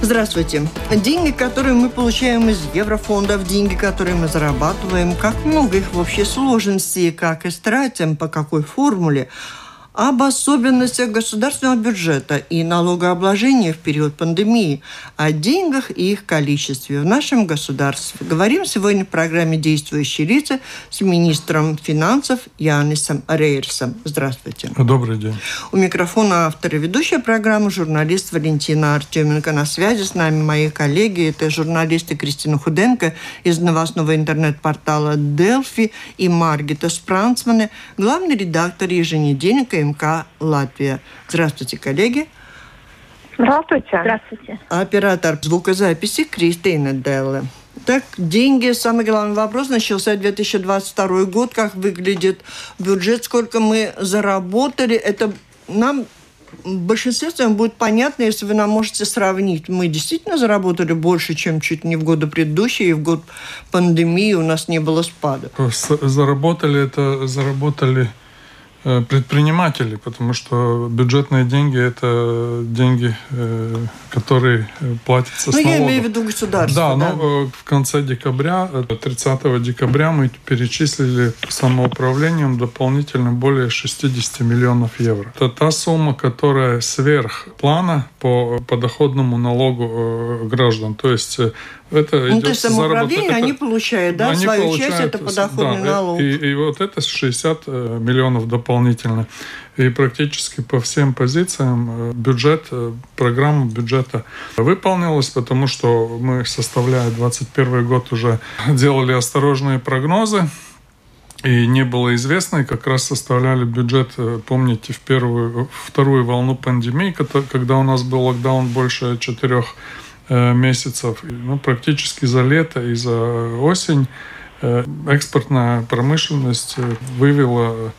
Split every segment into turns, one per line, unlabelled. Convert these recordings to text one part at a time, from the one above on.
Здравствуйте. Деньги, которые мы получаем из еврофондов, деньги, которые мы зарабатываем, как много их в общей сложности, как и тратим, по какой формуле – об особенностях государственного бюджета и налогообложения в период пандемии, о деньгах и их количестве в нашем государстве. Говорим сегодня в программе «Действующие лица» с министром финансов Янисом Рейерсом. Здравствуйте.
Добрый день.
У микрофона автор и ведущая программы журналист Валентина Артеменко. На связи с нами мои коллеги. Это журналисты Кристина Худенко из новостного интернет-портала «Делфи» и Маргита Спрансмане, главный редактор еженедельника МК «Латвия». Здравствуйте, коллеги.
Здравствуйте. Здравствуйте.
Оператор звукозаписи Кристина Делле. Так, деньги, самый главный вопрос, начался 2022 год, как выглядит бюджет, сколько мы заработали, это нам в большинстве своем будет понятно, если вы нам можете сравнить. Мы действительно заработали больше, чем чуть не в годы предыдущие, и в год пандемии у нас не было спада.
Заработали это, заработали Э, предпринимателей, потому что бюджетные деньги – это деньги, э, которые платятся ну, с налогов.
я имею в виду государство.
Да, да, но в конце декабря, 30 декабря мы перечислили самоуправлением дополнительно более 60 миллионов евро. Это та сумма, которая сверх плана по подоходному налогу э, граждан. То есть это
ну, идет то есть самоуправление они получают, да, они свою получают, часть, это подоходный да, налог.
И, и вот это 60 э, миллионов дополнительно. И практически по всем позициям э, бюджет, э, программа бюджета выполнилась, потому что мы, составляя 2021 год, уже делали осторожные прогнозы. И не было известно, и как раз составляли бюджет, помните, в первую, вторую волну пандемии, когда у нас был локдаун больше четырех месяцев. Ну, практически за лето и за осень э, экспортная промышленность э, вывела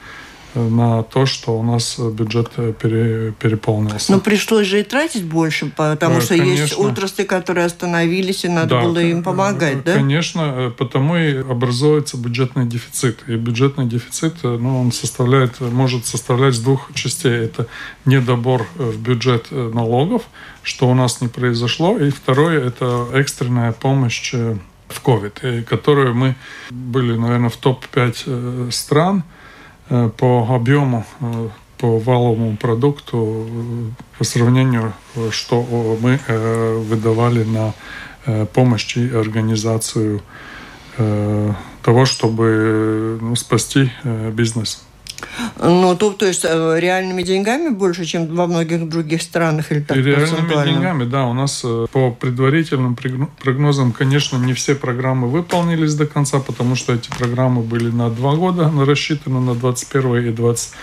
на то, что у нас бюджет пере, переполнился.
Но пришлось же и тратить больше, потому да, что конечно. есть отрасли, которые остановились, и надо да, было им помогать, да?
Конечно, потому и образуется бюджетный дефицит. И бюджетный дефицит, ну, он составляет, может составлять с двух частей. Это недобор в бюджет налогов, что у нас не произошло. И второе – это экстренная помощь э, в COVID, которую мы были, наверное, в топ-5 э, стран э, по объему, по валовому продукту по сравнению, что мы выдавали на помощь и организацию того, чтобы ну, спасти бизнес.
Ну, то, то есть э, реальными деньгами больше, чем во многих других странах или так
реальными деньгами, да. У нас э, по предварительным прогнозам, конечно, не все программы выполнились до конца, потому что эти программы были на два года рассчитаны, на 21 и 20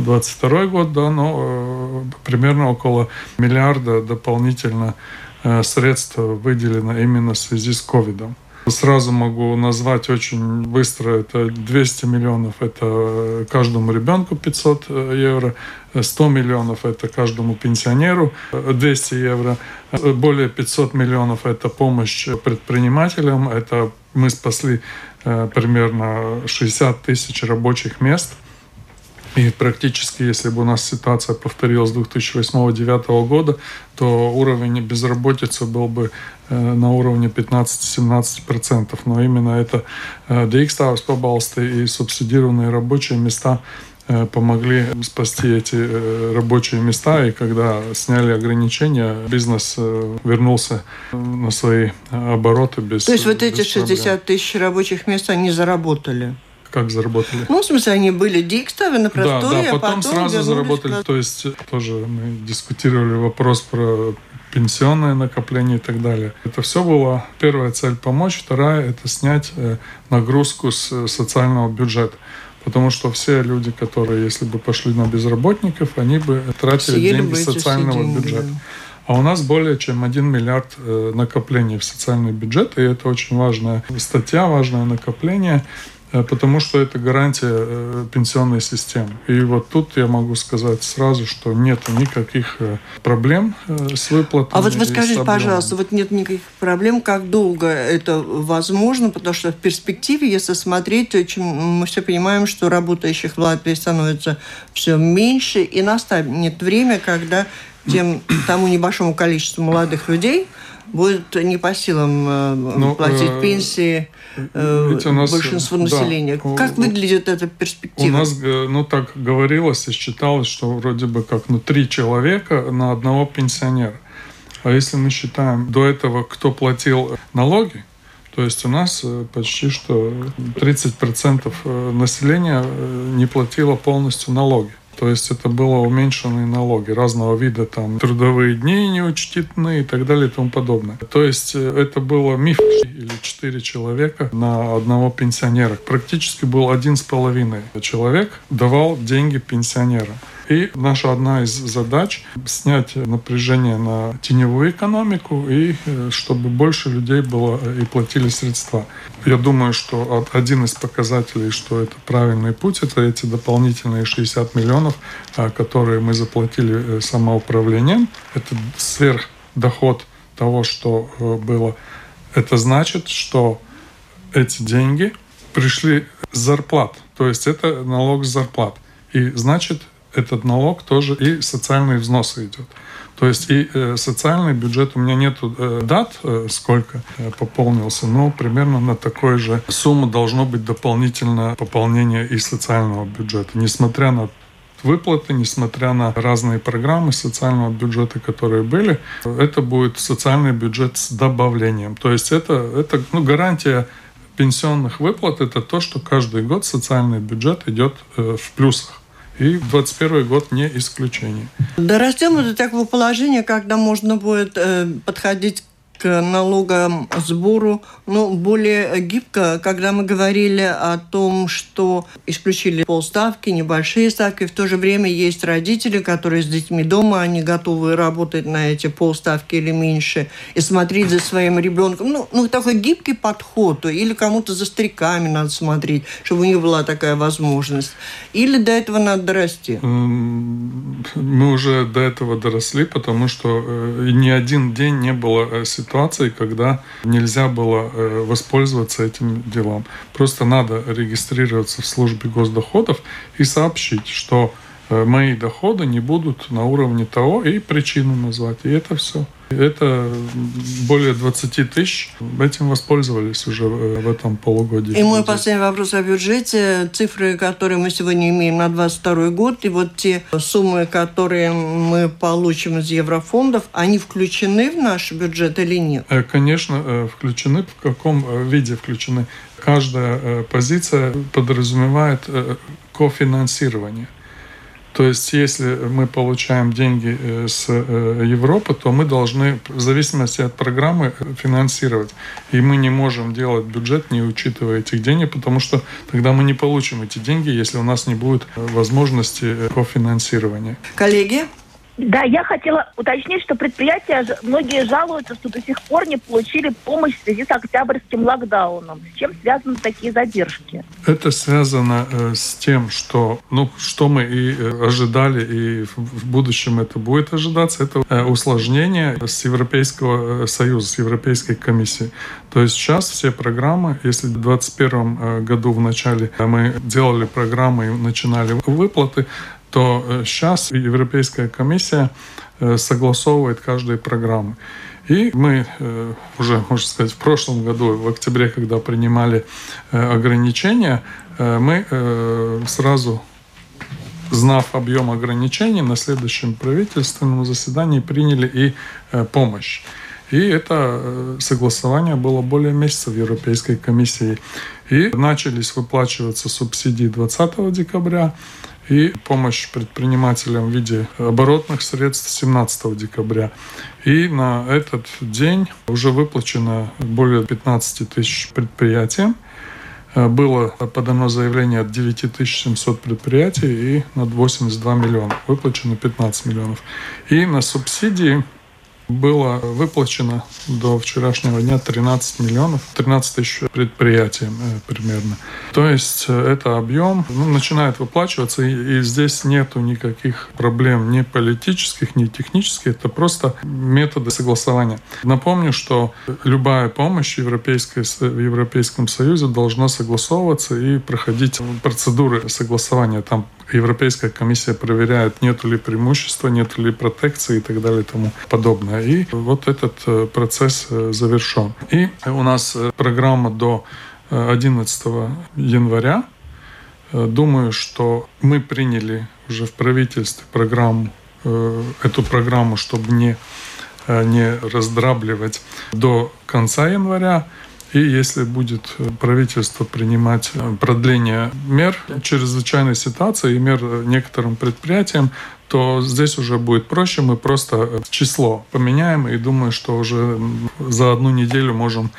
22 год, да, но э, примерно около миллиарда дополнительно э, средств выделено именно в связи с ковидом. Сразу могу назвать очень быстро. Это 200 миллионов, это каждому ребенку 500 э, евро. 100 миллионов – это каждому пенсионеру 200 евро. Более 500 миллионов – это помощь предпринимателям. Это мы спасли э, примерно 60 тысяч рабочих мест – и практически, если бы у нас ситуация повторилась 2008-2009 года, то уровень безработицы был бы э, на уровне 15-17%. Но именно это Дикставs побалсты и субсидированные рабочие места э, помогли спасти эти э, рабочие места. И когда сняли ограничения, бизнес вернулся на свои обороты без
То есть вот эти 60 тысяч рабочих мест они заработали?
Как заработали?
Ну, в смысле, они были дикставы на просторе,
да, да, потом, а потом сразу заработали. На... То есть тоже мы дискутировали вопрос про пенсионное накопление и так далее. Это все было первая цель помочь, вторая это снять э, нагрузку с социального бюджета. Потому что все люди, которые, если бы пошли на безработников, они бы тратили Съели деньги социального деньги, бюджета. Да. А у нас более чем 1 миллиард э, накоплений в социальный бюджет, и это очень важная статья, важное накопление. Э, потому что это гарантия э, пенсионной системы. И вот тут я могу сказать сразу, что нет никаких э, проблем с выплатой.
А вот вы скажите, пожалуйста, вот нет никаких проблем, как долго это возможно, потому что в перспективе, если смотреть, очень, мы все понимаем, что работающих в Латвии становится все меньше, и настанет время, когда тем, тому небольшому количеству молодых людей будет не по силам ну, платить э, пенсии э, у нас, большинству населения. Да, как выглядит эта перспектива?
У нас, э, ну, так говорилось и считалось, что вроде бы как ну, три человека на одного пенсионера. А если мы считаем до этого, кто платил налоги, то есть у нас э, почти что 30% населения не платило полностью налоги. То есть это было уменьшенные налоги разного вида, там трудовые дни неучтенные и так далее и тому подобное. То есть э, это было миф или четыре человека на одного пенсионера. Практически был один с половиной человек давал деньги пенсионера. И наша одна из задач – снять напряжение на теневую экономику и э, чтобы больше людей было э, и платили средства. Я думаю, что один из показателей, что это правильный путь, это эти дополнительные 60 миллионов, а, которые мы заплатили э, самоуправлением. Это сверхдоход того, что было. Это значит, что эти деньги пришли с зарплат. То есть это налог с зарплат. И значит, этот налог тоже и социальные взносы идет. То есть и э, социальный бюджет, у меня нет э, дат, э, сколько пополнился, но примерно на такой же сумму должно быть дополнительное пополнение и социального бюджета, несмотря на выплаты, несмотря на разные программы социального бюджета, которые были, это будет социальный бюджет с добавлением. То есть это, это ну, гарантия пенсионных выплат, это то, что каждый год социальный бюджет идет в плюсах. И 2021 год не исключение.
Дорастем до такого положения, когда можно будет э, подходить к налоговому сбору ну, более гибко, когда мы говорили о том, что исключили полставки, небольшие ставки, в то же время есть родители, которые с детьми дома, они готовы работать на эти полставки или меньше и смотреть за своим ребенком. Ну, ну такой гибкий подход, или кому-то за стариками надо смотреть, чтобы у них была такая возможность. Или до этого надо дорасти?
Мы уже до этого доросли, потому что э, ни один день не было э, ситуации, когда нельзя было э, воспользоваться этим делом. Просто надо регистрироваться в службе госдоходов и сообщить, что мои доходы не будут на уровне того и причину назвать. И это все. Это более 20 тысяч этим воспользовались уже в этом полугодии.
И мой последний вопрос о бюджете. Цифры, которые мы сегодня имеем на 22 год, и вот те суммы, которые мы получим из еврофондов, они включены в наш бюджет или нет?
Э, конечно, э, включены. В каком э, виде включены? Каждая позиция подразумевает кофинансирование. То есть, если мы получаем деньги э, с э, Европы, то мы должны, в зависимости от программы, финансировать. И мы не можем делать бюджет, не учитывая этих денег, потому что тогда мы не получим эти деньги, если у нас не будет возможности кофинансирования.
Коллеги,
да, я хотела уточнить, что предприятия, многие жалуются, что до сих пор не получили помощь в связи с октябрьским локдауном. С чем связаны такие задержки?
Это связано э, с тем, что, ну, что мы и э, ожидали, и в будущем это будет ожидаться, это э, усложнение с Европейского э, Союза, с Европейской комиссией. То есть сейчас все программы, если в 2021 году в начале мы делали программы и начинали выплаты, то сейчас э, Европейская комиссия э, согласовывает каждую программу. И мы э, уже, можно сказать, в прошлом году, в октябре, когда принимали ограничения, мы сразу, знав объем ограничений, на следующем правительственном заседании приняли и помощь. И это согласование было более месяца в Европейской комиссии. И начались выплачиваться субсидии 20 декабря, и помощь предпринимателям в виде оборотных средств 17 декабря. И на этот день уже выплачено более 15 тысяч предприятиям. Было подано заявление от 9700 предприятий и над 82 миллиона. Выплачено 15 миллионов. И на субсидии было выплачено до вчерашнего дня 13 миллионов, 13 тысяч предприятиям э, примерно. То есть э, это объем ну, начинает выплачиваться, и, и здесь нету никаких проблем ни политических, ни технических, это просто методы согласования. Напомню, что любая помощь европейской, в Европейском Союзе должна согласовываться и проходить процедуры согласования. Там Европейская комиссия проверяет, нет ли преимущества, нет ли протекции и так далее и тому подобное. И вот этот э, процесс э, завершен. И у нас э, программа до 11 января. Думаю, что мы приняли уже в правительстве программу, эту программу, чтобы не, не раздрабливать до конца января. И если будет э, правительство принимать э, продление мер чрезвычайной ситуации и мер э, некоторым предприятиям, то здесь уже будет проще. Мы просто число поменяем и думаю, что уже за одну неделю можем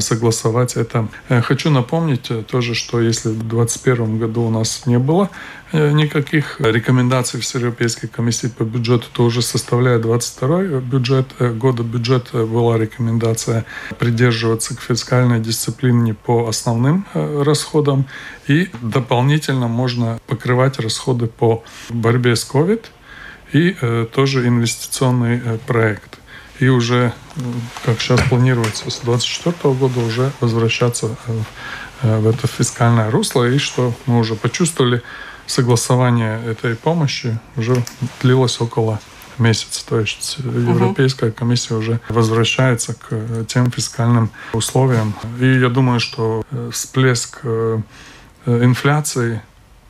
согласовать это. Э, хочу напомнить э, тоже, что если в 2021 году у нас не было никаких рекомендаций Всеевропейской комиссии по бюджету, то уже составляя 22 бюджет, года бюджет была рекомендация придерживаться к фискальной дисциплине по основным расходам и дополнительно можно покрывать расходы по борьбе с COVID и тоже инвестиционный проект и уже, как сейчас планируется, с 2024 года уже возвращаться э, э, в это фискальное русло, и что мы уже почувствовали, согласование этой помощи уже длилось около месяца. То есть Европейская комиссия уже возвращается к тем фискальным условиям. И я думаю, что э, всплеск инфляции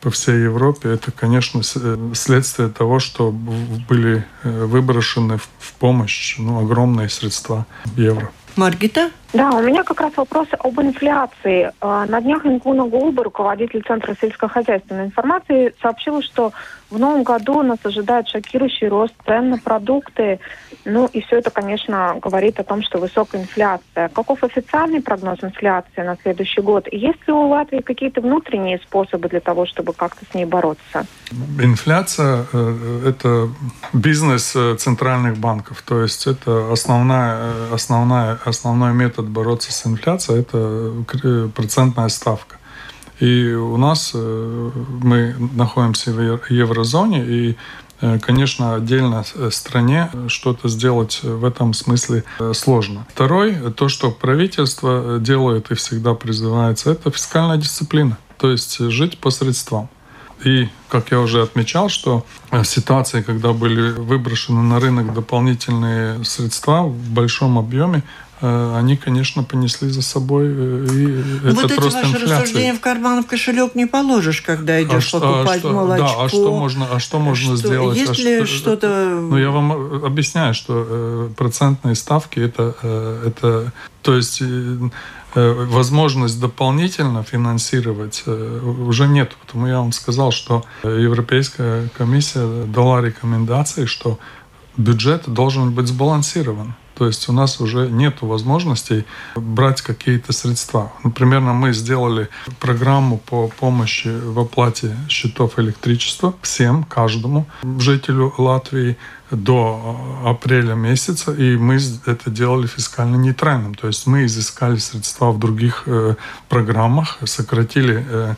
по всей Европе, это, конечно, э, следствие того, что были э, выброшены в помощь ну, огромные средства евро.
Маргита?
Да, у меня как раз вопрос об инфляции. А, на днях Ингуна Голуба, руководитель Центра сельскохозяйственной информации, сообщила, что в новом году нас ожидает шокирующий рост цен на продукты. Ну и все это, конечно, говорит о том, что высокая инфляция. Каков официальный прогноз инфляции на следующий год? Есть ли у Латвии какие-то внутренние способы для того, чтобы как-то с ней бороться?
Инфляция э, – это бизнес э, центральных банков. То есть это основная, э, основная, основной метод бороться с инфляцией – это процентная ставка. И у нас э, мы находимся в еврозоне, и э, Конечно, отдельно э, стране что-то сделать в этом смысле сложно. Второй, то, что правительство делает и всегда призывается, это фискальная дисциплина, то есть жить по средствам. И, как я уже отмечал, что в ситуации, когда были выброшены на рынок дополнительные средства в большом объеме, Э, они, конечно, понесли за собой э, и
вот эти ваши инфляции. рассуждения в карман в кошелек не положишь, когда идешь а покупать
что,
молочко.
Да, а что можно, а что можно что, сделать?
Есть
а
ли что, то
Ну, я вам объясняю, что э, процентные ставки это, э, это то есть э, э, возможность дополнительно финансировать э, уже нет. Потому я вам сказал, что Европейская комиссия дала рекомендации, что бюджет должен быть сбалансирован. То есть у нас уже нет возможностей брать какие-то средства. Например, мы сделали программу по помощи в оплате счетов электричества всем, каждому жителю Латвии до апреля месяца, и мы это делали фискально нейтральным. То есть мы изыскали средства в других э, программах, сократили э,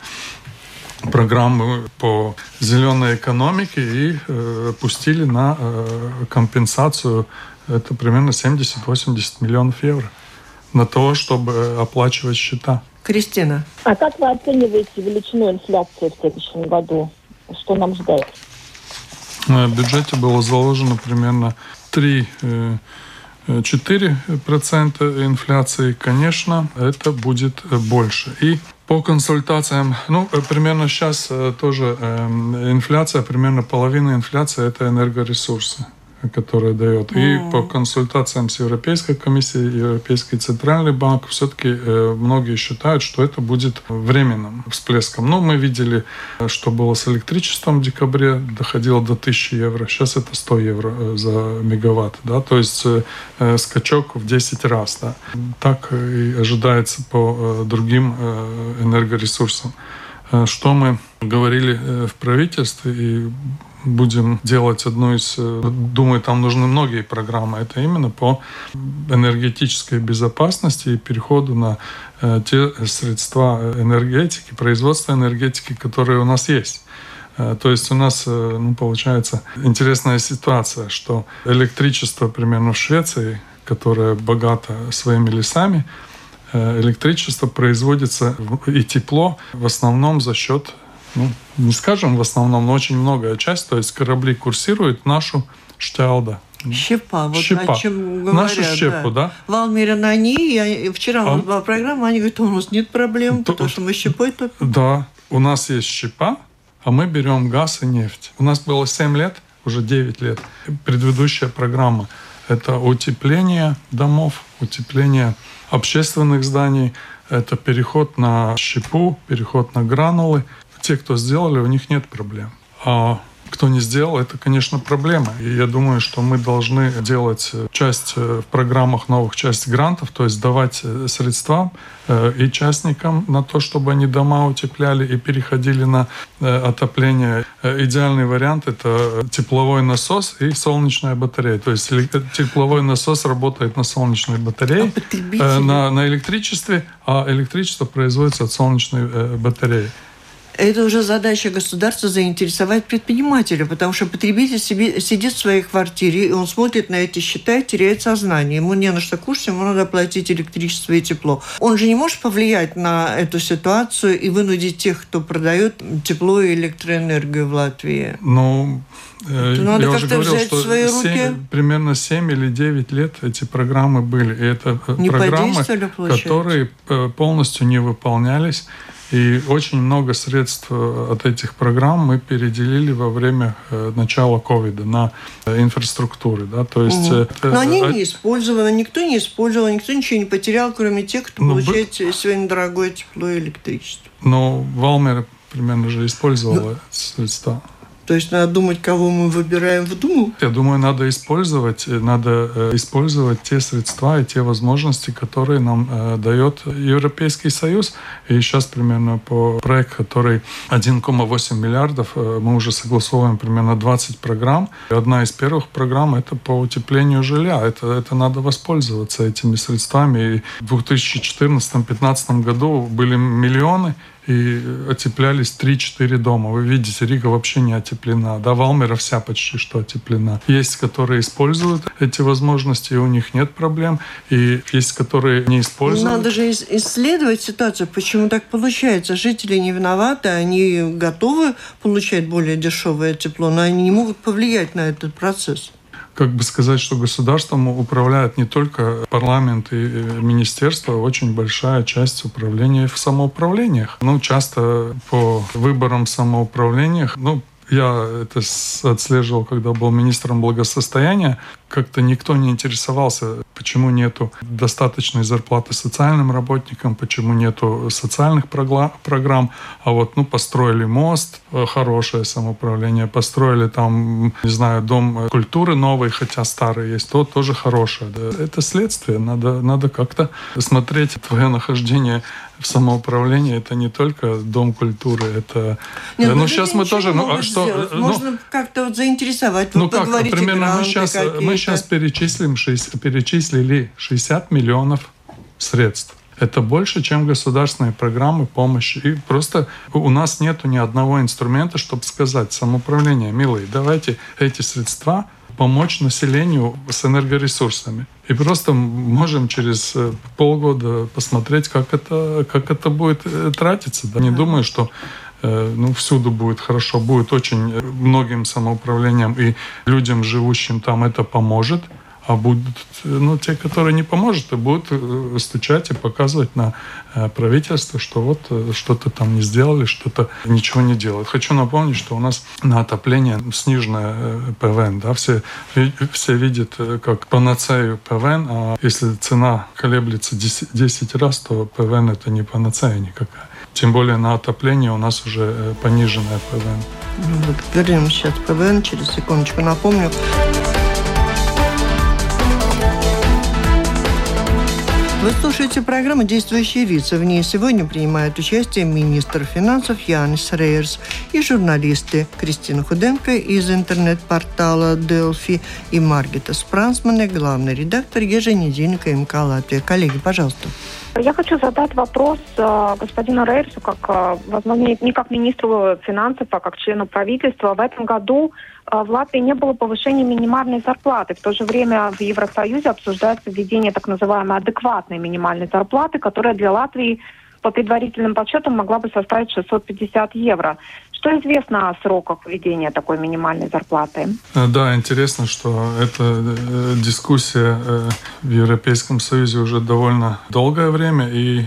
программы по зеленой экономике и э, пустили на э, компенсацию это примерно 70-80 миллионов евро на то, чтобы оплачивать счета.
Кристина.
А как вы оцениваете величину инфляции в следующем году? Что нам ждать?
Бюджете было заложено примерно 3 4% инфляции, конечно, это будет больше. И по консультациям, ну, примерно сейчас э, тоже э, инфляция, примерно половина инфляции – это энергоресурсы которая дает. И по консультациям с Европейской комиссией, Европейский центральный банк, все-таки э, многие считают, что это будет временным всплеском. Но мы видели, что было с электричеством в декабре, доходило до 1000 евро. Сейчас это 100 евро э, за мегаватт. Да? То есть э, скачок в 10 раз. Да? Так и ожидается по другим энергоресурсам. Что мы говорили в правительстве и будем делать одну из, э, думаю, там нужны многие программы. Это именно по энергетической безопасности и переходу на э, те средства энергетики, производства энергетики, которые у нас есть. То есть у нас, ну, получается, интересная ситуация, что электричество примерно в Швеции, которое богато своими лесами, электричество производится и тепло в основном за счет ну, не скажем в основном, но очень многое часть, то есть корабли курсируют нашу штялда.
Щепа, вот
щепа.
о чем говорят.
Нашу щепу, да. да?
На ней, я, вчера а? была программа, они говорят, у нас нет проблем, то, потому что мы щепой топим.
Да, у нас есть щепа, а мы берем газ и нефть. У нас было 7 лет, уже 9 лет, предыдущая программа. Это утепление домов, утепление общественных зданий, это переход на щепу, переход на гранулы те, кто сделали, у них нет проблем. А кто не сделал, это, конечно, проблема. И я думаю, что мы должны делать э, часть э, в программах новых, часть грантов, то есть давать э, средства и частникам на то, чтобы они дома утепляли и переходили на отопление. Идеальный вариант — это тепловой насос и солнечная батарея. То есть тепловой насос работает на солнечной батарее, а на, на электричестве, а электричество производится от солнечной батареи.
Это уже задача государства заинтересовать предпринимателя, потому что потребитель себе, сидит в своей квартире, и он смотрит на эти счета и теряет сознание. Ему не на что кушать, ему надо платить электричество и тепло. Он же не может повлиять на эту ситуацию и вынудить тех, кто продает тепло и электроэнергию в Латвии.
Ну, э, надо я уже говорил, что свои 7, руки. примерно 7 или 9 лет эти программы были. И это э, не программы, которые э, полностью не выполнялись. И очень много средств э, от этих программ мы переделили во время э, начала ковида на э, инфраструктуры. Да? То есть, угу.
Но они не использованы, никто не использовал, никто ничего не потерял, кроме тех, кто ну, получает бы... сегодня дорогое тепло и электричество.
Но Валмер примерно же использовала ну, средства.
То есть надо думать, кого мы выбираем в Думу?
Я думаю, надо использовать, надо э, использовать те средства и те возможности, которые нам э, дает Европейский Союз. И сейчас примерно по проекту, который 1,8 миллиардов, э, мы уже согласовываем примерно 20 программ. И одна из первых программ – это по утеплению жилья. Это, это надо воспользоваться этими средствами. И в 2014-2015 году были миллионы, и отеплялись 3-4 дома. Вы видите, Рига вообще не отеплена. Да, Валмера вся почти что отеплена. Есть, которые используют эти возможности, и у них нет проблем. И есть, которые не используют.
Надо же исследовать ситуацию, почему так получается. Жители не виноваты, они готовы получать более дешевое тепло, но они не могут повлиять на этот процесс
как бы сказать, что государством управляет не только парламент и министерство, а очень большая часть управления в самоуправлениях. Ну, часто по выборам самоуправлениях, ну, я это отслеживал, когда был министром благосостояния. Как-то никто не интересовался, почему нету достаточной зарплаты социальным работникам, почему нету социальных программ. А вот, ну, построили мост, э, хорошее самоуправление, построили там, не знаю, дом культуры новый, хотя старый есть, то тоже хорошее. Это следствие. Надо, надо как-то смотреть твое нахождение в самоуправлении это не только дом культуры, это.
Нет, ну, ну сейчас мы тоже, ну а что, сделать. ну, можно как-то вот заинтересовать.
Ну вот как, примерно мы сейчас мы сейчас перечислим 6, перечислили 60 миллионов средств. Это больше, чем государственные программы помощи. И просто у нас нет ни одного инструмента, чтобы сказать самоуправление, милые, давайте эти средства помочь населению с энергоресурсами. И просто можем через э, полгода посмотреть, как это, как это будет э, тратиться. Да? Не думаю, что э, ну, всюду будет хорошо, будет очень многим самоуправлением и людям, живущим там, это поможет а будут ну, те, которые не поможет, и будут э, стучать и показывать на э, правительство, что вот э, что-то там не сделали, что-то ничего не делают. Хочу напомнить, что у нас на отопление сниженная ПВН. Да? Все, все видят как панацею ПВН, а если цена колеблется 10, 10 раз, то ПВН это не панацея никакая. Тем более на отопление у нас уже пониженная ПВН.
Ну, вот вернем сейчас ПВН, через секундочку напомню. Вы слушаете программу «Действующие лица». В ней сегодня принимают участие министр финансов Янис Рейерс и журналисты Кристина Худенко из интернет-портала «Делфи» и Маргита Спрансмана, главный редактор еженедельника МК «Латвия». Коллеги, пожалуйста.
Я хочу задать вопрос э, господину Рейерсу, как, э, возможно, не как министру финансов, а как члену правительства. В этом году э, в Латвии не было повышения минимальной зарплаты. В то же время в Евросоюзе обсуждается введение так называемой адекватной минимальной зарплаты, которая для Латвии по предварительным подсчетам могла бы составить 650 евро. Что известно о сроках введения такой минимальной зарплаты?
Э, да, интересно, что эта э, дискуссия э, в Европейском Союзе уже довольно долгое время, и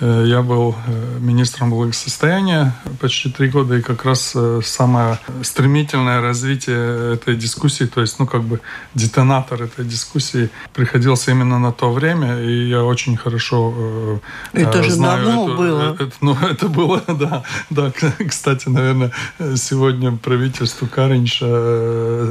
я был э, министром благосостояния почти три года, и как раз э, самое стремительное развитие этой дискуссии, то есть, ну, как бы детонатор этой дискуссии приходился именно на то время, и я очень хорошо
это же
знаю
давно
эту,
было.
Это, ну, это было, да, да. Кстати, наверное, сегодня правительство Каринча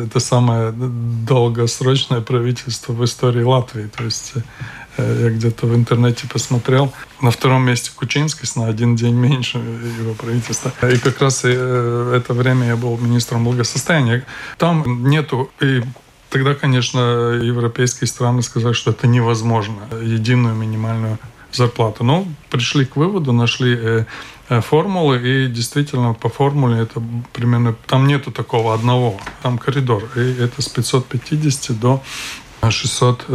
это самое долгосрочное правительство в истории Латвии, то есть Э, я где-то в интернете посмотрел. На втором месте Кучинский, на один день меньше его правительства. И как раз э, это время я был министром благосостояния. Там нету и Тогда, конечно, европейские страны сказали, что это невозможно, единую минимальную зарплату. Но пришли к выводу, нашли э, формулы, и действительно по формуле это примерно... Там нету такого одного, там коридор. И это с 550 до 600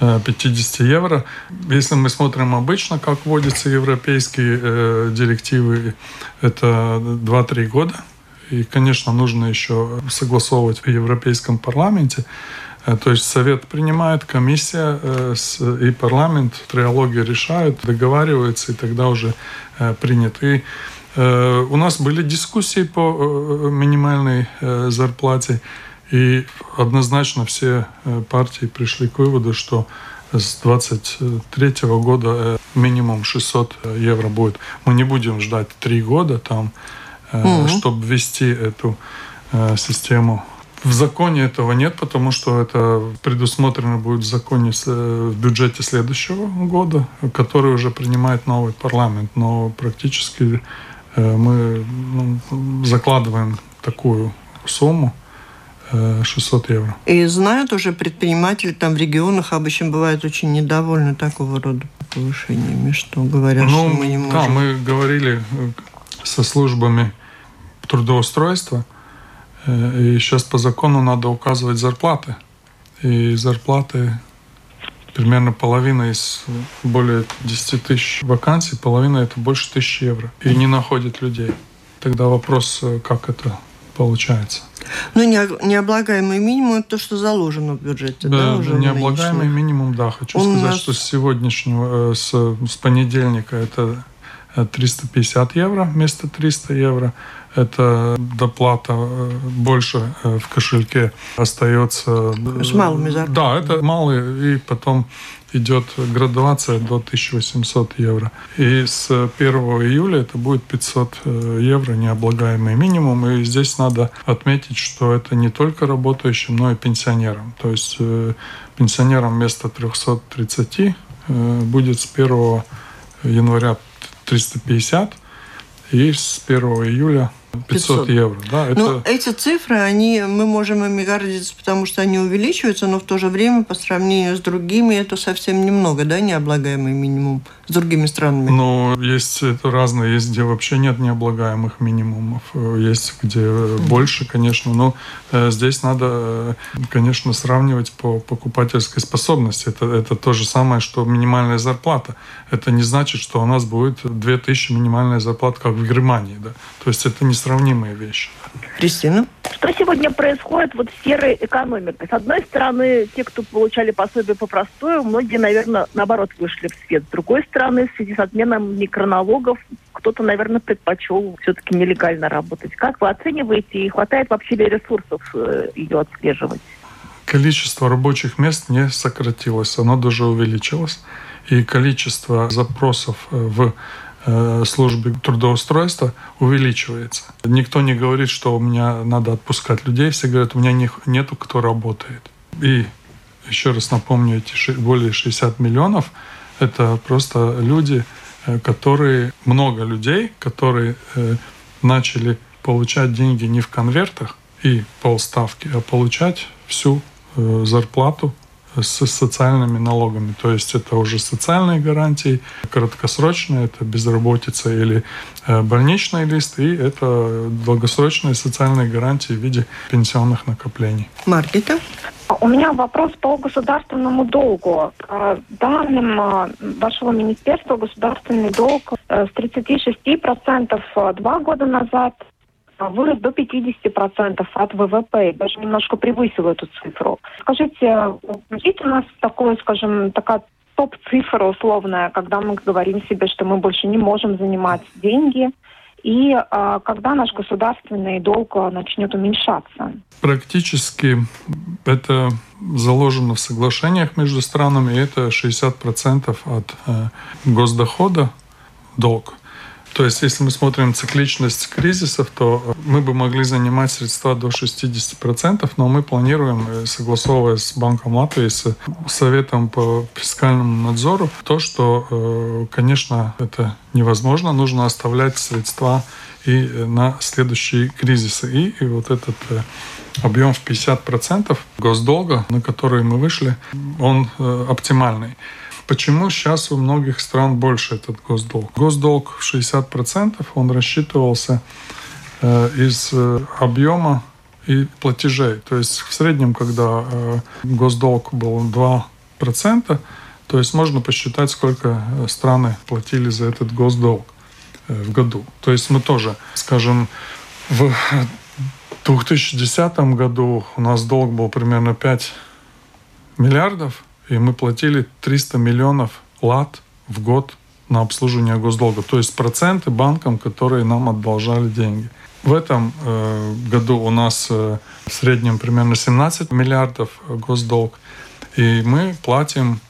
50 евро. Если мы смотрим обычно, как вводятся европейские э, директивы, это 2-3 года. И, конечно, нужно еще согласовывать в Европейском парламенте. Э, то есть Совет принимает, комиссия э, и парламент в триалоге решают, договариваются, и тогда уже э, принят. И э, у нас были дискуссии по э, минимальной э, зарплате. И однозначно все э, партии пришли к выводу, что с 23 года э, минимум 600 евро будет. Мы не будем ждать три года там, угу. чтобы ввести эту систему. В законе этого нет, потому что это предусмотрено будет в законе, в бюджете следующего года, который уже принимает новый парламент. Но практически мы ну, закладываем такую сумму, 600 евро.
И знают уже предприниматели там в регионах обычно бывают очень недовольны такого рода повышениями, что говорят, ну, что мы не можем.
Да, мы говорили э, со службами трудоустройства, э, и сейчас по закону надо указывать зарплаты. И зарплаты примерно половина из более 10 тысяч вакансий, половина это больше тысячи евро. И не находят людей. Тогда вопрос, э, как это получается.
Ну, не, необлагаемый минимум – это то, что заложено в бюджете, да,
да уже необлагаемый минимум, да. Хочу Он сказать, нас... что с сегодняшнего, э, с, с понедельника это 350 евро вместо 300 евро. Это доплата э, больше э, в кошельке остается.
С малыми зарплатами.
Да, это малые, и потом идет градуация до 1800 евро. И с 1 июля это будет 500 э, евро необлагаемый минимум. И здесь надо отметить, что это не только работающим, но и пенсионерам. То есть э, пенсионерам вместо 330 э, будет с 1 января 350 и с 1 июля 500, евро, да.
Это... Ну, эти цифры, они, мы можем ими гордиться, потому что они увеличиваются, но в то же время по сравнению с другими это совсем немного, да, необлагаемый минимум с другими странами.
Ну, есть это разные, есть где вообще нет необлагаемых минимумов, есть где больше, конечно, но э, здесь надо, э, конечно, сравнивать по покупательской способности. Это, это то же самое, что минимальная зарплата. Это не значит, что у нас будет 2000 минимальная зарплата, как в Германии, да. То есть это не несравнимые вещи.
Кристина?
Что сегодня происходит вот в серой экономике? С одной стороны, те, кто получали пособие по простую, многие, наверное, наоборот вышли в свет. С другой стороны, в связи с отменом микроналогов, кто-то, наверное, предпочел все-таки нелегально работать. Как вы оцениваете и хватает вообще ли ресурсов э, ее отслеживать?
Количество рабочих мест не сократилось, оно даже увеличилось. И количество запросов э, в службе трудоустройства увеличивается. Никто не говорит, что у меня надо отпускать людей, все говорят, у меня не, нету кто работает. И еще раз напомню, эти более 60 миллионов – это просто люди, э, которые, много людей, которые э, начали получать деньги не в конвертах и полставки, а получать всю э, зарплату с социальными налогами. То есть это уже социальные гарантии, краткосрочные, это безработица или больничный лист, и это долгосрочные социальные гарантии в виде пенсионных накоплений.
Маркета?
У меня вопрос по государственному долгу. Данным а, вашего министерства, государственный долг э, с 36% а, два года назад вырос до 50% от ВВП, даже немножко превысил эту цифру. Скажите, есть у нас такое, скажем, такая топ-цифра условная, когда мы говорим себе, что мы больше не можем занимать деньги, и а, когда наш государственный долг а, начнет уменьшаться?
Практически это заложено в соглашениях между странами, это 60% от э, госдохода долг. То есть, если мы смотрим цикличность кризисов, то мы бы могли занимать средства до 60%, но мы планируем, э, согласовывая с Банком Латвии, с Советом по фискальному надзору, то, что, э, конечно, это невозможно, нужно оставлять средства и на следующие кризисы. И, вот этот э, объем в 50% госдолга, на который мы вышли, он оптимальный. Почему сейчас у многих стран больше этот госдолг? Госдолг в 60% он рассчитывался э, из э, объема и платежей. То есть в среднем, когда э, госдолг был 2%, то есть можно посчитать, сколько страны платили за этот госдолг в году. То есть мы тоже, скажем, в 2010 году у нас долг был примерно 5 миллиардов, и мы платили 300 миллионов лат в год на обслуживание госдолга, то есть проценты банкам, которые нам одолжали деньги. В этом э, году у нас э, в среднем примерно 17 миллиардов госдолг, и мы платим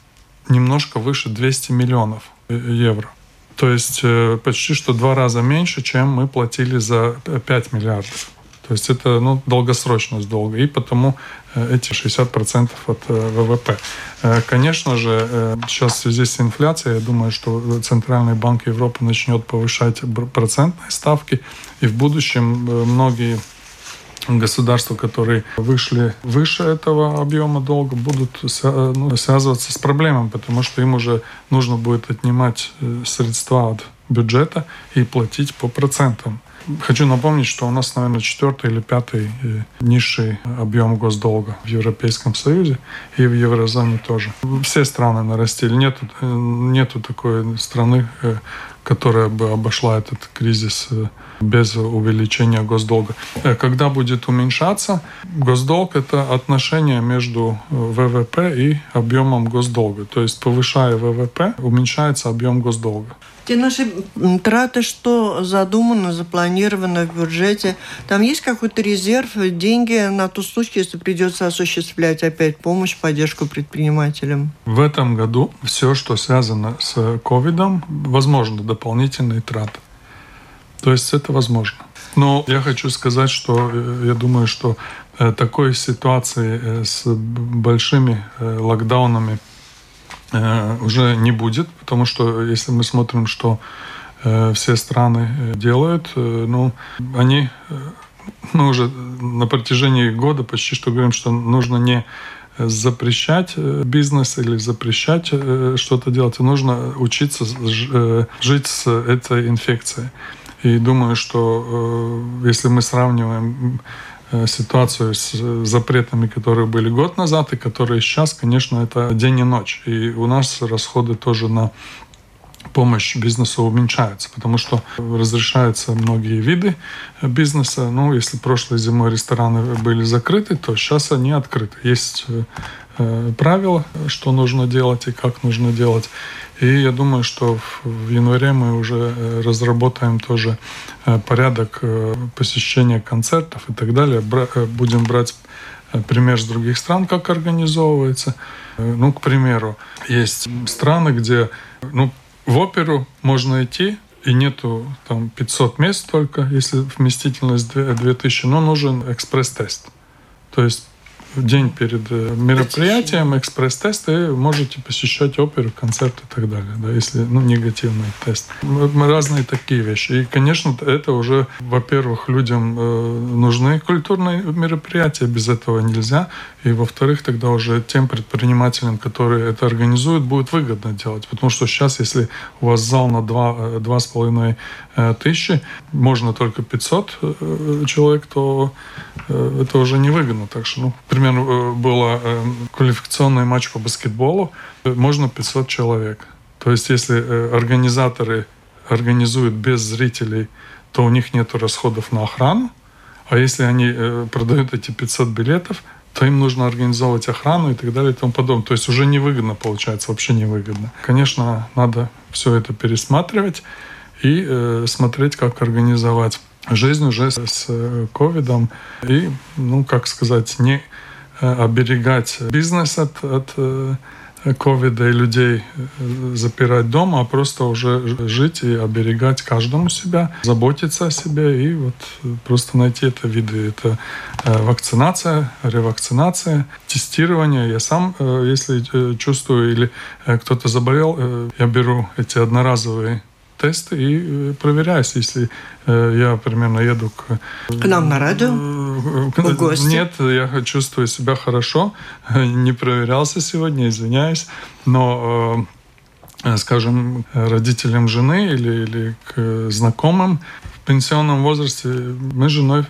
немножко выше 200 миллионов э, евро. То есть э, почти что два раза меньше, чем мы платили за 5 миллиардов. То есть это ну, долгосрочность долга, и потому э, эти 60% от э, ВВП. Э, конечно же, сейчас в связи с инфляцией, я думаю, что Центральный банк Европы начнет повышать процентные ставки, и в будущем многие государства, которые вышли выше этого объема долга, будут ну, связываться с проблемами, потому что им уже нужно будет отнимать средства от бюджета и платить по процентам. Хочу напомнить, что у нас, наверное, четвертый или пятый э, низший объем госдолга в Европейском Союзе и в еврозоне тоже. Все страны нарастили. Нет, э, нету такой страны, э, которая бы обошла этот кризис без увеличения госдолга. Когда будет уменьшаться, госдолг – это отношение между ВВП и объемом госдолга. То есть, повышая ВВП, уменьшается объем госдолга.
Те наши траты, что задумано, запланировано в бюджете, там есть какой-то резерв, деньги на тот случай, если придется осуществлять опять помощь, поддержку предпринимателям?
В этом году все, что связано с ковидом, возможно, дополнительные траты. То есть это возможно. Но я хочу сказать, что э, я думаю, что э, такой ситуации э, с большими локдаунами уже не будет, потому что если мы смотрим, что э, все страны э, делают, ну, они ну, уже на протяжении года почти что говорим, что нужно не запрещать бизнес или запрещать что-то делать, а нужно учиться жить с этой инфекцией. И думаю, что если мы сравниваем Э, ситуацию с запретами, которые были год назад и которые сейчас, конечно, это день и ночь. И у нас расходы тоже на помощь бизнесу уменьшаются, потому что разрешаются многие виды бизнеса. Ну, если прошлой зимой рестораны были закрыты, то сейчас они открыты. Есть э, э, правила, что нужно делать и как нужно делать. И я думаю, что в январе мы уже э, разработаем тоже э, порядок э, посещения концертов и так далее. Будем брать пример с других стран, как организовывается. Ну, к примеру, есть страны, где ну, в оперу можно идти, и нету там 500 мест только, если вместительность 2000, но нужен экспресс-тест. То есть в день перед э, мероприятием экспресс-тесты можете посещать оперу, концерт и так далее, да, если ну, негативный тест. Разные такие вещи. И, конечно, это уже, во-первых, людям э, нужны культурные мероприятия, без этого нельзя. И, во-вторых, тогда уже тем предпринимателям, которые это организуют, будет выгодно делать. Потому что сейчас, если у вас зал на 2,5 э, тысячи, можно только 500 человек, то это уже невыгодно. Так что, ну, например, был квалификационный матч по баскетболу, можно 500 человек. То есть, если э, организаторы организуют без зрителей, то у них нет расходов на охрану. А если они э, продают эти 500 билетов, то им нужно организовывать охрану и так далее и тому подобное. То есть уже невыгодно получается, вообще невыгодно. Конечно, надо все это пересматривать и э, смотреть, как организовать жизнь уже с ковидом и, ну, как сказать, не э, оберегать бизнес от, от э, ковида и людей э, запирать дома, а просто уже жить и оберегать каждому себя, заботиться о себе и вот просто найти это виды. Это вакцинация, ревакцинация, тестирование. Я сам, если чувствую или кто-то заболел, я беру эти одноразовые тесты и проверяюсь, если я примерно еду к...
К нам на радио?
К, в гости? Нет, я чувствую себя хорошо. Не проверялся сегодня, извиняюсь. Но скажем, родителям жены или, или к знакомым в пенсионном возрасте мы с женой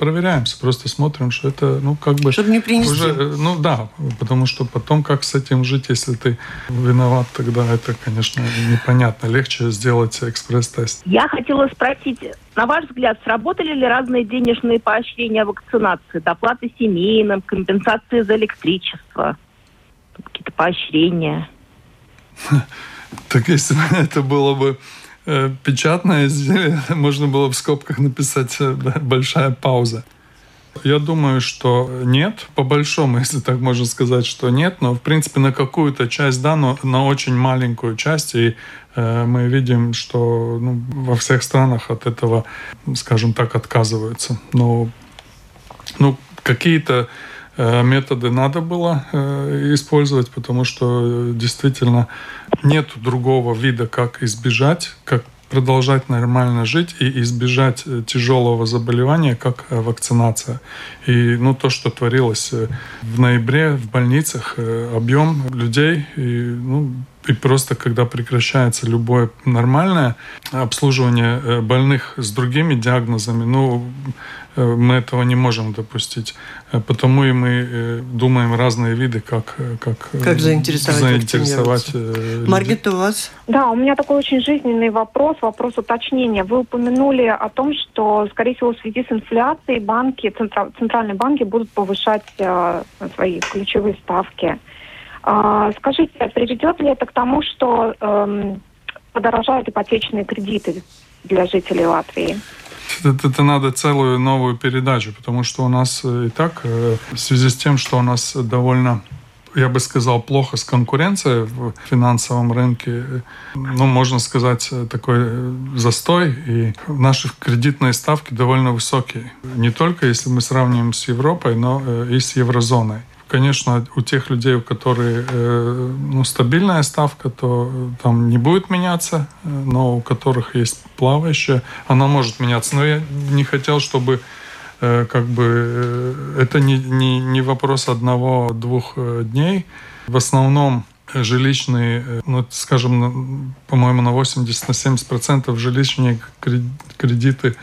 проверяемся, просто смотрим, что это, ну, как бы...
Чтобы не принести. Уже,
ну, да, потому что потом как с этим жить, если ты виноват, тогда это, конечно, непонятно. Легче сделать экспресс-тест.
Я хотела спросить, на ваш взгляд, сработали ли разные денежные поощрения вакцинации? Доплаты семейным, компенсации за электричество, какие-то поощрения?
Так если это было бы печатное изделие, можно было в скобках написать э, большая пауза. Я думаю, что нет, по большому, если так можно сказать, что нет, но в принципе на какую-то часть, да, но на очень маленькую часть, и э, мы видим, что ну, во всех странах от этого, скажем так, отказываются. Но ну, какие-то Э, методы надо было э, использовать, потому что действительно нет другого вида, как избежать, как продолжать нормально жить и избежать э, тяжелого заболевания, как вакцинация. И ну, то, что творилось в ноябре в больницах, объем людей, и, ну, и просто когда прекращается любое нормальное обслуживание больных с другими диагнозами, ну, Э, мы этого не можем допустить. Э, потому и мы э, думаем разные виды, как, как,
как заинтересовать, заинтересовать
Маргита, у вас? Да, у меня такой очень жизненный вопрос, вопрос уточнения. Вы упомянули о том, что, скорее всего, в связи с инфляцией банки, центральные банки будут повышать свои ключевые ставки. А, скажите, приведет ли это к тому, что эм, подорожают ипотечные кредиты для жителей Латвии?
это, это надо целую новую передачу, потому что у нас э, и так, э, в связи с тем, что у нас довольно я бы сказал, плохо с конкуренцией в финансовом рынке. Ну, можно сказать, э, такой застой. И наши кредитные ставки довольно высокие. Не только если мы сравниваем с Европой, но и с еврозоной. Конечно, у тех людей, у которых э, ну, стабильная ставка, то там не будет меняться, но у которых есть плавающая, она может меняться. Но я не хотел, чтобы э, как бы э, это не, не, не вопрос одного-двух дней. В основном жилищные, ну, скажем, по-моему, на 80-70% жилищные кредиты Э,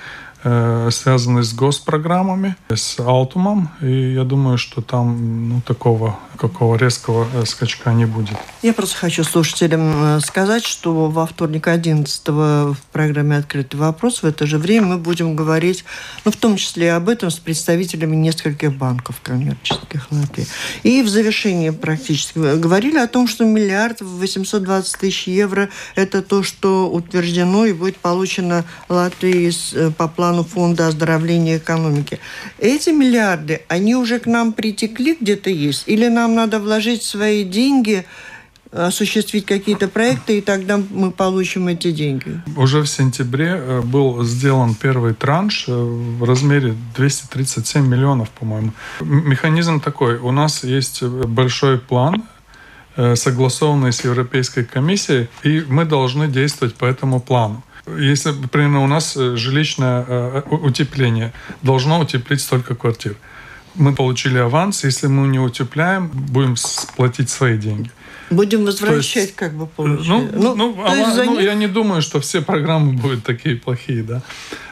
связанный с госпрограммами, с Алтумом, и я думаю, что там ну, такого какого резкого э, скачка не будет.
Я просто хочу слушателям э, сказать, что во вторник 11 в программе «Открытый вопрос» в это же время мы будем говорить, ну, в том числе об этом, с представителями нескольких банков коммерческих Латвии. И в завершении практически говорили о том, что миллиард 820 тысяч евро – это то, что утверждено и будет получено Латвии по плану Фонда оздоровления экономики. Эти миллиарды, они уже к нам притекли где-то есть? Или нам надо вложить свои деньги осуществить какие-то проекты, и тогда мы получим эти деньги.
Уже в сентябре э, был сделан первый транш э, в размере 237 миллионов, по-моему. Механизм такой. У нас есть большой план, согласованный с Европейской комиссией, и мы должны действовать по этому плану. Если, например, у нас жилищное утепление, должно утеплить столько квартир. Мы получили аванс, если мы не утепляем, будем платить свои деньги.
Будем возвращать, есть, как бы получается.
Ну, ну, ну, а, ну них... я не думаю, что все программы будут такие плохие, да.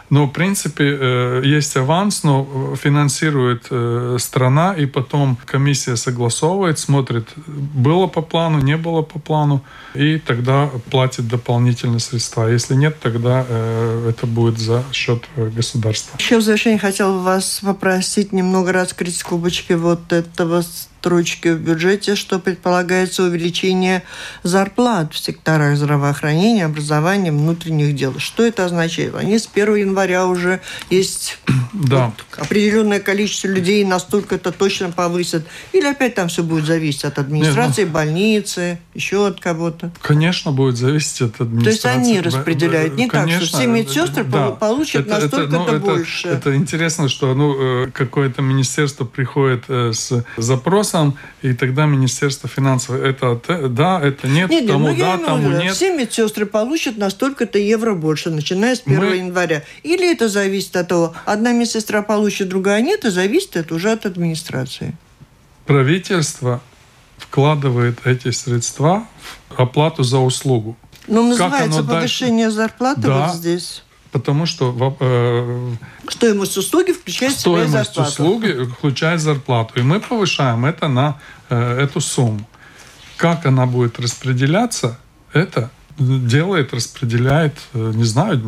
Но, в принципе, э, есть аванс, но финансирует э, страна, и потом комиссия согласовывает, смотрит, было по плану, не было по плану, и тогда платит дополнительные средства. Если нет, тогда э, это будет за счет государства.
Еще в завершение хотел вас попросить немного раскрыть скобочки вот этого строчке в бюджете, что предполагается увеличение зарплат в секторах здравоохранения, образования, внутренних дел. Что это означает? Они с 1 января уже есть да. вот определенное количество людей, настолько это точно повысят. Или опять там все будет зависеть от администрации, Нет, ну, больницы, еще от кого-то?
Конечно, будет зависеть от администрации. То есть
они распределяют, не Конечно, так, что все медсестры да. получат это, настолько-то ну, больше.
Это интересно, что ну, э, какое-то министерство приходит э, с запросом, сам, и тогда Министерство финансов, это да, это нет, нет тому ну, да, тому
говорю,
нет.
Все медсестры получат на столько-то евро больше, начиная с 1 Мы... января. Или это зависит от того, одна медсестра получит, другая нет, и зависит это уже от администрации.
Правительство вкладывает эти средства в оплату за услугу.
Ну, называется повышение дальше... зарплаты да, вот здесь.
Потому что э,
стоимость услуги включает
стоимость зарплату. услуги включает зарплату, и мы повышаем это на э, эту сумму. Как она будет распределяться, это делает, распределяет, э, не знаю,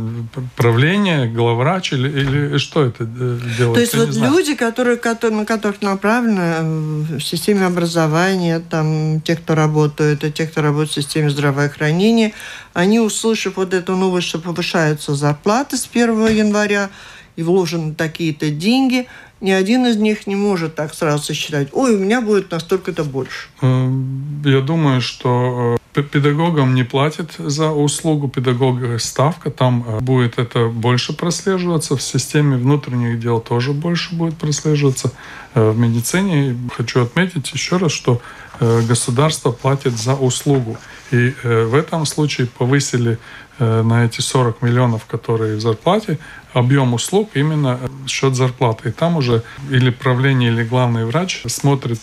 правление, главврач или, или что это э, делает?
То есть вот люди, которые, которые, на которых направлено э, в системе образования, там, те, кто работают, и те, кто работает в системе здравоохранения, они, услышав вот эту новость, что повышаются зарплаты с 1 января, и вложены такие-то деньги, ни один из них не может так сразу сосчитать, ой, у меня будет настолько-то больше.
Я думаю, что педагогам не платят за услугу, педагога ставка, там э, будет это больше прослеживаться, в системе внутренних дел тоже больше будет прослеживаться. Э, в медицине хочу отметить еще раз, что э, государство платит за услугу. И в этом случае повысили на эти 40 миллионов, которые в зарплате, объем услуг именно счет зарплаты. И там уже или правление, или главный врач смотрит,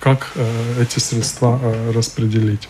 как эти средства распределить.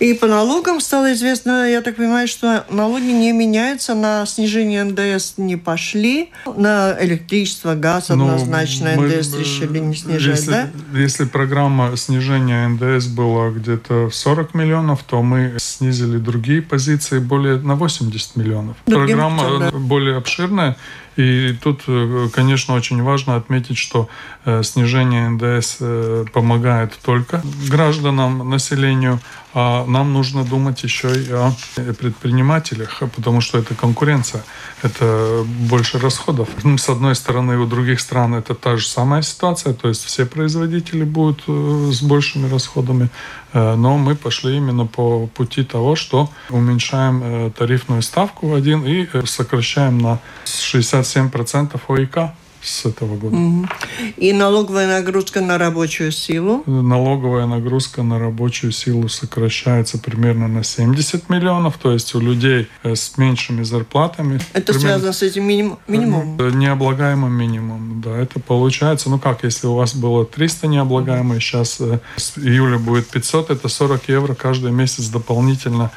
И по налогам стало известно, я так понимаю, что налоги не меняются, на снижение НДС не пошли, на электричество, газ ну, однозначно мы, НДС решили не снижать,
если,
да?
Если программа снижения НДС была где-то в 40 миллионов, то мы снизили другие позиции более на 80 миллионов. Другим программа да. более обширная, обширная, и тут, э, конечно, очень важно отметить, что э, снижение НДС э, помогает только гражданам, населению, а нам нужно думать еще и о предпринимателях, потому что это конкуренция, это больше расходов. Ну, с одной стороны, у других стран это та же самая ситуация, то есть все производители будут с большими расходами, но мы пошли именно по пути того, что уменьшаем тарифную ставку один и сокращаем на 60 57% ОИК с этого года. Угу.
И налоговая нагрузка на рабочую силу?
Налоговая нагрузка на рабочую силу сокращается примерно на 70 миллионов, то есть у людей э, с меньшими зарплатами.
Это примерно, связано с этим миним, минимумом?
Э, необлагаемым минимумом, да. Это получается, ну как, если у вас было 300 необлагаемых, сейчас э, с июля будет 500, это 40 евро каждый месяц дополнительно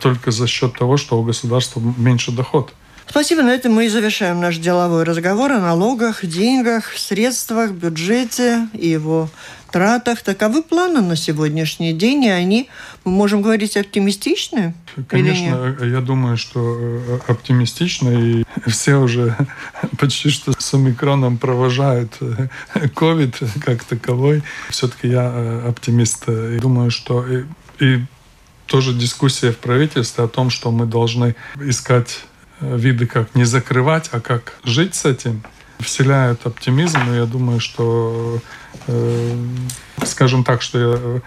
только за счет того, что у государства меньше доход.
Спасибо. На этом мы и завершаем наш деловой разговор о налогах, деньгах, средствах, бюджете и его тратах. Таковы планы на сегодняшний день, и они, мы можем говорить, оптимистичны?
Конечно, я думаю, что э, оптимистично, и все уже почти что с омикроном провожают ковид как таковой. Все-таки я э, оптимист. И думаю, что и, и тоже дискуссия в правительстве о том, что мы должны искать виды как не закрывать, а как жить с этим, вселяют оптимизм. И я думаю, что, э, скажем так, что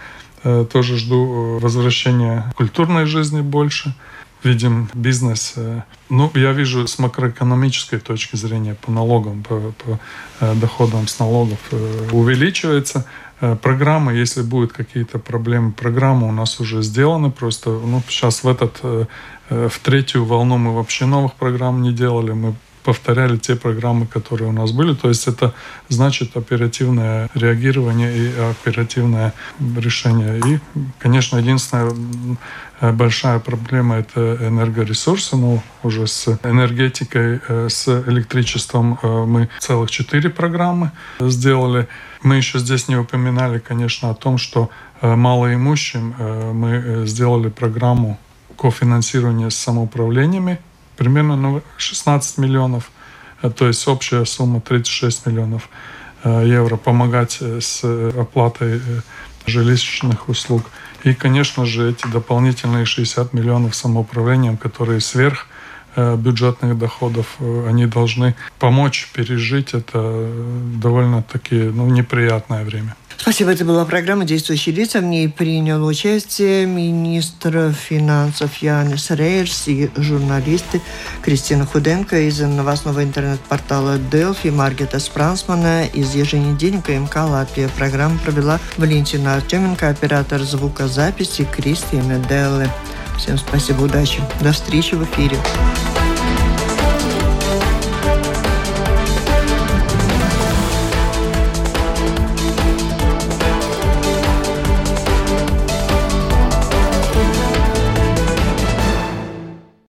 я тоже жду возвращения культурной жизни больше видим бизнес. Ну, я вижу с макроэкономической точки зрения по налогам, по, по доходам с налогов увеличивается. Программы, если будут какие-то проблемы, программы у нас уже сделаны. Просто ну, сейчас в этот в третью волну мы вообще новых программ не делали. Мы повторяли те программы, которые у нас были. То есть это значит оперативное реагирование и оперативное решение. И, конечно, единственная э, большая проблема – это энергоресурсы. Но уже с энергетикой, э, с электричеством э, мы целых четыре программы сделали. Мы еще здесь не упоминали, конечно, о том, что малоимущим мы сделали программу кофинансирования с самоуправлениями примерно 16 миллионов, э, то есть общая сумма 36 миллионов э, евро, помогать э, с оплатой жилищных услуг. И, конечно же, эти дополнительные 60 миллионов самоуправлением, которые сверх бюджетных доходов, они должны помочь пережить это довольно-таки ну, неприятное время.
Спасибо. Это была программа «Действующие лица». В ней принял участие министр финансов Янис Рейерс и журналисты Кристина Худенко из новостного интернет-портала Делфи, Маргета Спрансмана из еженедельника МК «Латвия». Программу провела Валентина Артеменко, оператор звукозаписи Кристина Делле. Всем спасибо, удачи. До встречи в эфире.